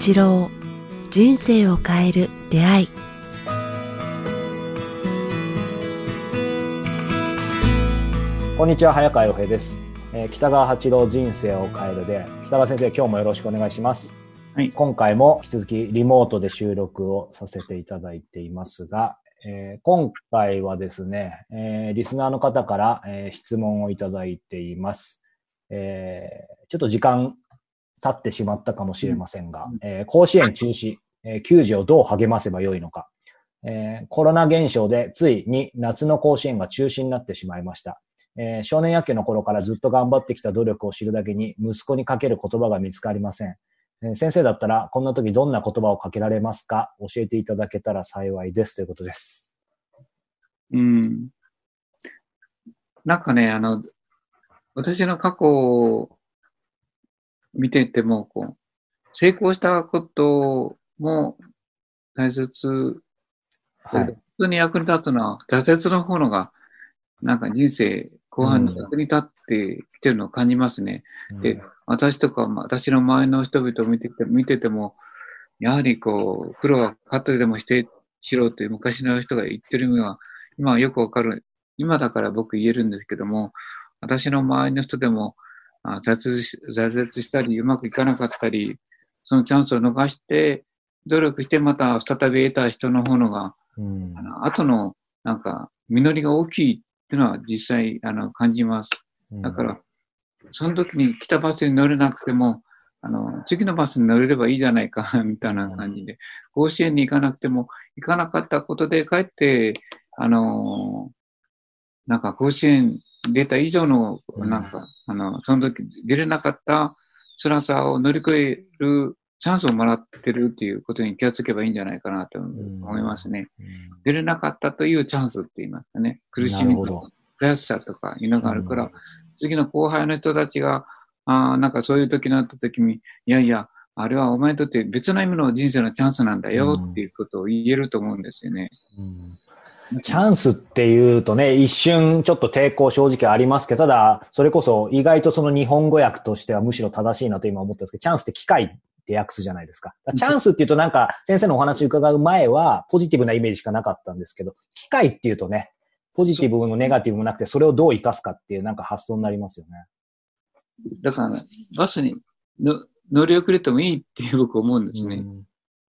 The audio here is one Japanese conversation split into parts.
八郎人生を変える出会い。こんにちは早川洋平です、えー北川八郎人生を変えるで北川先生今日もよろしくお願いします。はい。今回も引き続きリモートで収録をさせていただいていますが、えー今回はですね、えーリスナーの方から、えー質問をいただいています、えーちょっと時間経ってしまったかもしれませんが、えー甲子園中止、えー球児をどう励ませばよいのか、えーコロナ現象でついに夏の甲子園が中止になってしまいました。えー少年野球の頃からずっと頑張ってきた努力を知るだけに息子にかける言葉が見つかりません。えー先生だったらこんな時どんな言葉をかけられますか？教えていただけたら幸いですということです。うん。なんかね、あの、私の過去を見てても、こう、成功したことも大切、はい。普通に役に立つのは、挫折の方のが、なんか人生後半に役に立ってきてるのを感じますね。で私とか、まあ私の周りの人々を見てて見てても、やはりこう、苦労はかってでもしてしろという昔の人が言ってるのは、今はよくわかる。今だから僕言えるんですけども、私の周りの人でも、あ挫折し挫折したり、うまくいかなかったり、そのチャンスを逃して、努力してまた再び得た人の方のが、うんあの後の、なんか、実りが大きいっていうのは実際、あの、感じます。だから、その時に来たバスに乗れなくても、あの、次のバスに乗れればいいじゃないか、みたいな感じで、甲子園に行かなくても、行かなかったことで、かえって、あの、なんか甲子園出た以上の、うんなんか、あの、その時出れなかった辛さを乗り越えるチャンスをもらってるっていうことに気がつけばいいんじゃないかなと思いますね。出れなかったというチャンスって言いますかね。苦しみとか悔しさとかいうのがあるから、次の後輩の人たちが、あーなんかそういう時になった時に、いやいや、あれはお前にとって別の意味の人生のチャンスなんだようんっていうことを言えると思うんですよね。うんチャンスっていうとね、一瞬ちょっと抵抗正直ありますけど、ただ、それこそ意外とその日本語訳としてはむしろ正しいなと今思ったんですけど、チャンスって機会って訳すじゃないですか。だからチャンスっていうとなんか先生のお話伺う前はポジティブなイメージしかなかったんですけど、機会っていうとね、ポジティブもネガティブもなくて、それをどう活かすかっていうなんか発想になりますよね。だから、バスにの乗り遅れてもいいっていう僕思うんですね。うん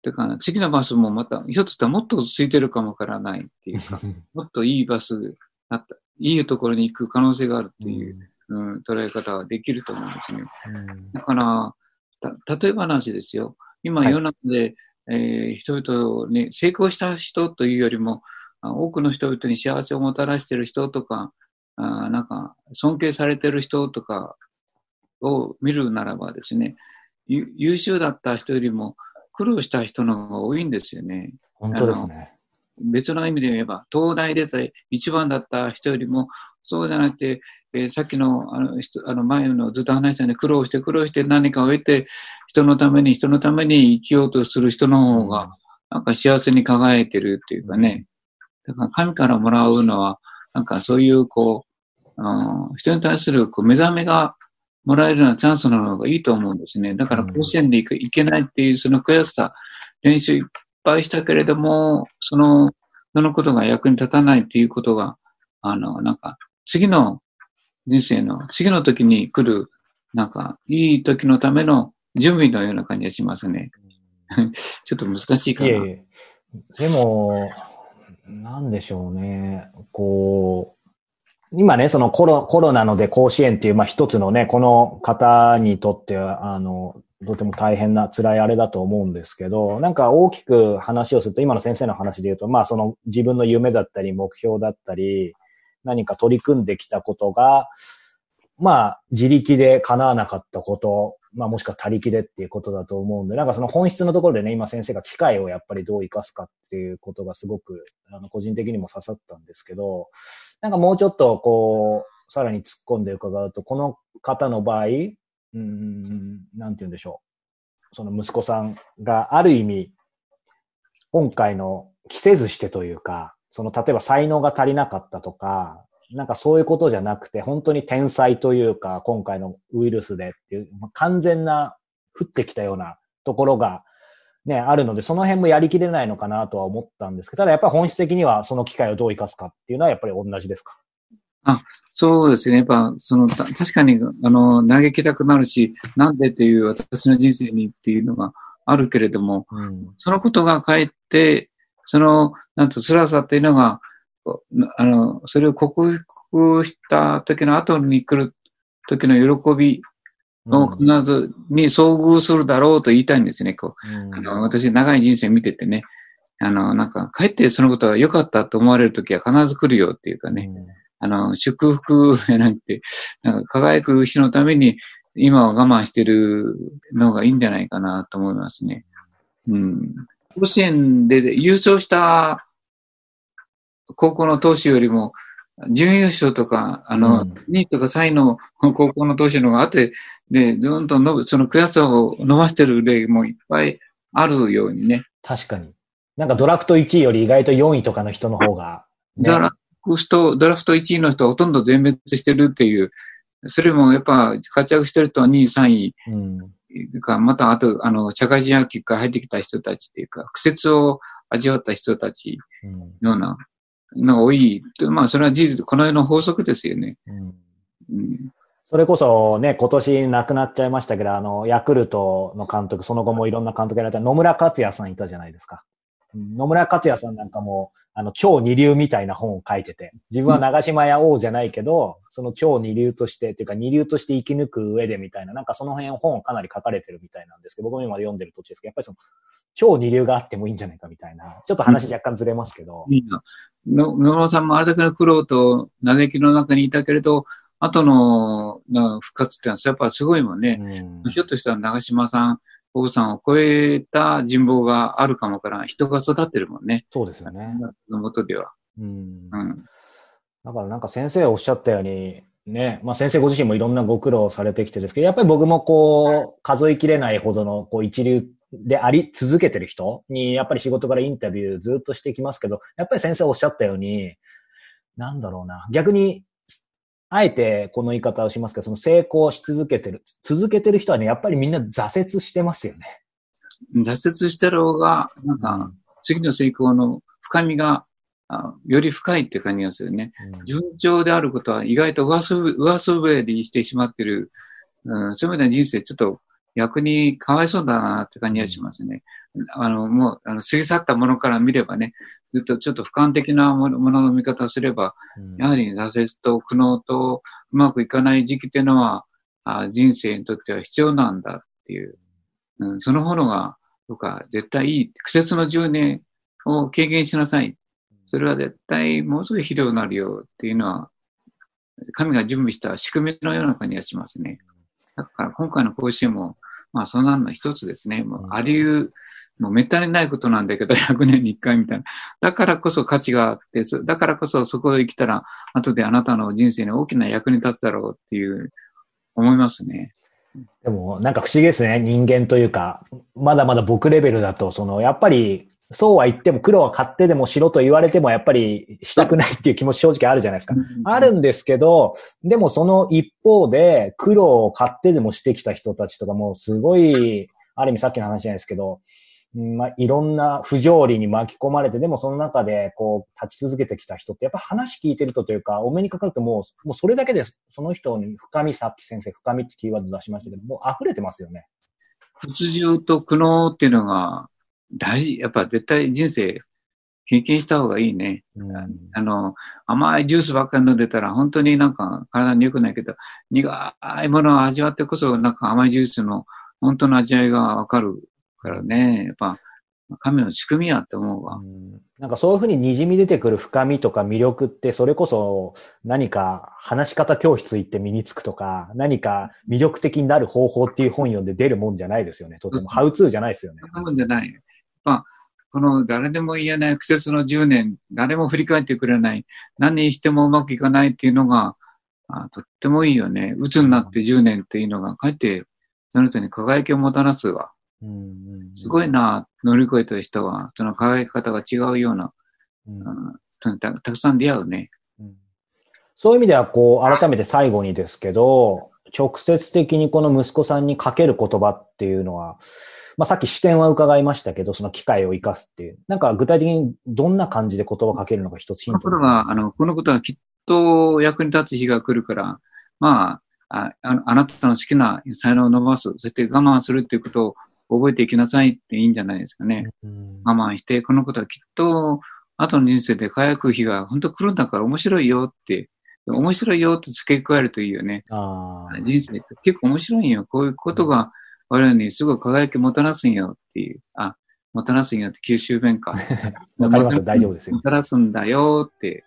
だから、次のバスもまた、ひょっとしたらもっと空いてるかもわからないっていうか、もっといいバスだった、いいところに行く可能性があるっていう、うん、捉え方ができると思うんですね。うんだから、た、例え話ですよ。今はい世の中で、えー人々に成功した人というよりも、あ多くの人々に幸せをもたらしている人とか、あなんか、尊敬されている人とかを見るならばですね、ゆ優秀だった人よりも苦労した人の方が多いんですよね。本当ですね。別の意味で言えば、東大出て一番だった人よりも、そうじゃなくて、えーさっきのあの人あの前のずっと話したように苦労して苦労して何かを得て、人のために人のために生きようとする人の方が、なんか幸せに輝いてるっていうかね。だから神からもらうのは、なんかそういうこう、うん人に対するこう目覚めがもらえるようなチャンスの方がいいと思うんですね。だから甲子園で行く行けないっていうその悔しさ、練習いっぱいしたけれども、その、そのことが役に立たないっていうことが、あの、なんか、次の人生の、次の時に来る、なんか、いい時のための準備のような感じがしますね。ちょっと難しいかな。いえいえ。でも、なんでしょうね。こう、今ね、そのコロコロナので甲子園っていう、まあ一つのね、この方にとっては、あの、とても大変な辛いあれだと思うんですけど、なんか大きく話をすると、今の先生の話で言うと、まあその自分の夢だったり目標だったり、何か取り組んできたことが、まあ自力で叶わなかったこと、まあもしくは他力でっていうことだと思うんで、なんかその本質のところでね、今先生が機会をやっぱりどう活かすかっていうことがすごく、あの、個人的にも刺さったんですけど、なんかもうちょっとこう、さらに突っ込んで伺うと、この方の場合、うん、なんて言うんでしょう。その息子さんがある意味、今回の着せずしてというか、その例えば才能が足りなかったとか、なんかそういうことじゃなくて、本当に天才というか、今回のウイルスでっていう、まあ完全な降ってきたようなところがね、あるので、その辺もやりきれないのかなとは思ったんですけど、ただやっぱり本質的にはその機会をどう生かすかっていうのはやっぱり同じですか？そうですね。やっぱ、その、た確かに、あの、嘆きたくなるし、なんでっていう私の人生にっていうのがあるけれども、うん。そのことがかえって、その、なんと辛さっていうのが、あの、それを克服した時の後に来る時の喜びを必ずに遭遇するだろうと言いたいんですね。こうあの私、長い人生見ててね、あの、なんか、かえってそのことが良かったと思われる時は必ず来るよっていうかね、あの、祝福じゃなくて、なんか輝く日のために今は我慢してるのがいいんじゃないかなと思いますね。うん。甲子園で優勝した高校の投手よりも、準優勝とか、あの、うん2位とか3位の高校の投手の方があって、で、ずーんと伸び、その悔しさを伸ばしてる例もいっぱいあるようにね。確かに。なんかドラフト1位より意外と4位とかの人の方が、ね、ドラフト、ドラフト1位の人はほとんど全滅してるっていう、それもやっぱ活躍してる人は2位、3位うん。か、またあと、あの、社会人野球から入ってきた人たちっていうか、苦節を味わった人たちうん。のようなのが多い。まあ、それは事実、この世の法則ですよね。うんうん。それこそね、今年亡くなっちゃいましたけど、あの、ヤクルトの監督、その後もいろんな監督やられた野村克也さんいたじゃないですか。うん野村克也さんなんかも、あの、超二流みたいな本を書いてて、自分は長島屋王じゃないけど、その超二流として、っていうか二流として生き抜く上でみたいな、なんかその辺本をかなり書かれてるみたいなんですけど、僕も今読んでる途中ですけど、やっぱりその、超二流があってもいいんじゃないかみたいな、ちょっと話若干ずれますけど、いいな。の野村さんもあれだけの苦労と嘆きの中にいたけれど、後のな復活ってのはやっぱすごいもんね。うんひょっとしたら長島さん、王さんを超えた人望があるかもからん、人が育ってるもんね。そうですよね。のもとでは。うんうん。だからなんか先生おっしゃったように、ね、まあ先生ご自身もいろんなご苦労されてきてですけど、やっぱり僕もこう、数えきれないほどのこう一流であり続けてる人に、やっぱり仕事からインタビューずっとしてきますけど、やっぱり先生おっしゃったように、なんだろうな、逆に、あえてこの言い方をしますけど、その成功し続けてる、続けてる人はね、やっぱりみんな挫折してますよね。挫折したろうが、なんか、次の成功の深みが、あより深いって感じがするね。うん順調であることは意外と上滑りしてしまってる、うん、そういう意味では人生ちょっと逆にかわいそうだなって感じがしますね。あの、もう、あの、過ぎ去ったものから見ればね、ずっとちょっと俯瞰的なものものの見方をすれば、うんやはり挫折と苦悩とうまくいかない時期っていうのは、あ人生にとっては必要なんだっていう、うん、その方のが、とか、絶対いい。苦節の10年を経験しなさい。それは絶対もうすぐ肥料になるよっていうのは、神が準備した仕組みのような感じがしますね。だから今回の甲子園も、まあそんなの一つですね。もうあり得、もうめったにないことなんだけど、100年に1回みたいな。だからこそ価値があって、そだからこそそこへ来たら、後であなたの人生に大きな役に立つだろうっていう、思いますね。でも、なんか不思議ですね。人間というか、まだまだ僕レベルだと、その、やっぱり、そうは言っても苦労は買ってでもしろと言われても、やっぱりしたくないっていう気持ち正直あるじゃないですか。あるんですけど、でもその一方で、苦労を買ってでもしてきた人たちとかも、すごい、ある意味さっきの話じゃないですけど、うんまあ、いろんな不条理に巻き込まれて、でもその中でこう立ち続けてきた人って、やっぱ話聞いてるとというか、お目にかかるともう、もうそれだけでその人に深み、さっき先生深みってキーワード出しましたけど、もう溢れてますよね。屈辱と苦悩っていうのが大事。やっぱ絶対人生経験した方がいいね。うんあの、甘いジュースばっかり飲んでたら本当になんか体に良くないけど、苦いものを味わってこそなんか甘いジュースの本当の味わいがわかるからね。やっぱ神の仕組みやって思うわ。うんなんかそういうふうに滲み出てくる深みとか魅力って、それこそ何か話し方教室行って身につくとか、何か魅力的になる方法っていう本読んで出るもんじゃないですよね。とても。ハウツーじゃないですよね。そじゃない。まあ、この誰でも言えない苦節の10年、誰も振り返ってくれない、何にしてもうまくいかないっていうのが、あとってもいいよね。鬱になって10年っていうのが、かえってその人に輝きをもたらすわ。すごいな、乗り越えた人は、その輝き方が違うような、人にたたくさん出会うね。うんそういう意味では、こう、改めて最後にですけど、直接的にこの息子さんにかける言葉っていうのは、まあ、さっき視点は伺いましたけど、その機会を生かすっていう。なんか具体的にどんな感じで言葉をかけるのか一つヒント。これは、あの、このことはきっと役に立つ日が来るから、まあ、あああなたの好きな才能を伸ばす、そして我慢するっていうことを覚えていきなさいっていいんじゃないですかね。うん我慢して、このことはきっと、後の人生で輝く日が本当来るんだから面白いよって、面白いよって付け加えるといいよね。ああ。人生って結構面白いんよ。こういうことが我々にすごい輝きもたらすんよっていう。あ、もたらすんよって九州弁か。わかりますよ。大丈夫ですよも。たらすんだよって。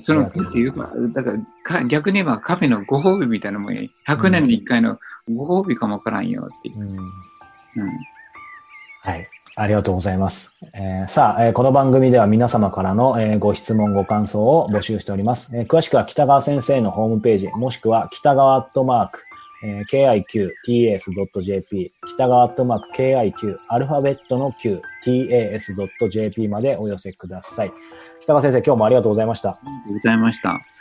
その、っていうか、だからか、逆に言えば神のご褒美みたいなもんや。100年に1回のご褒美かもわからんよっていう。うんうんうん。はい。ありがとうございます。えーさあ、えーこの番組では皆様からの、えーご質問、ご感想を募集しております。えー詳しくは北川先生のホームページ、もしくは北川アットマーク、えー kiqtas.jp、北川アットマーク kiq、アルファベットの q、tas.jp までお寄せください。北川先生、今日もありがとうございました。ありがとうございました。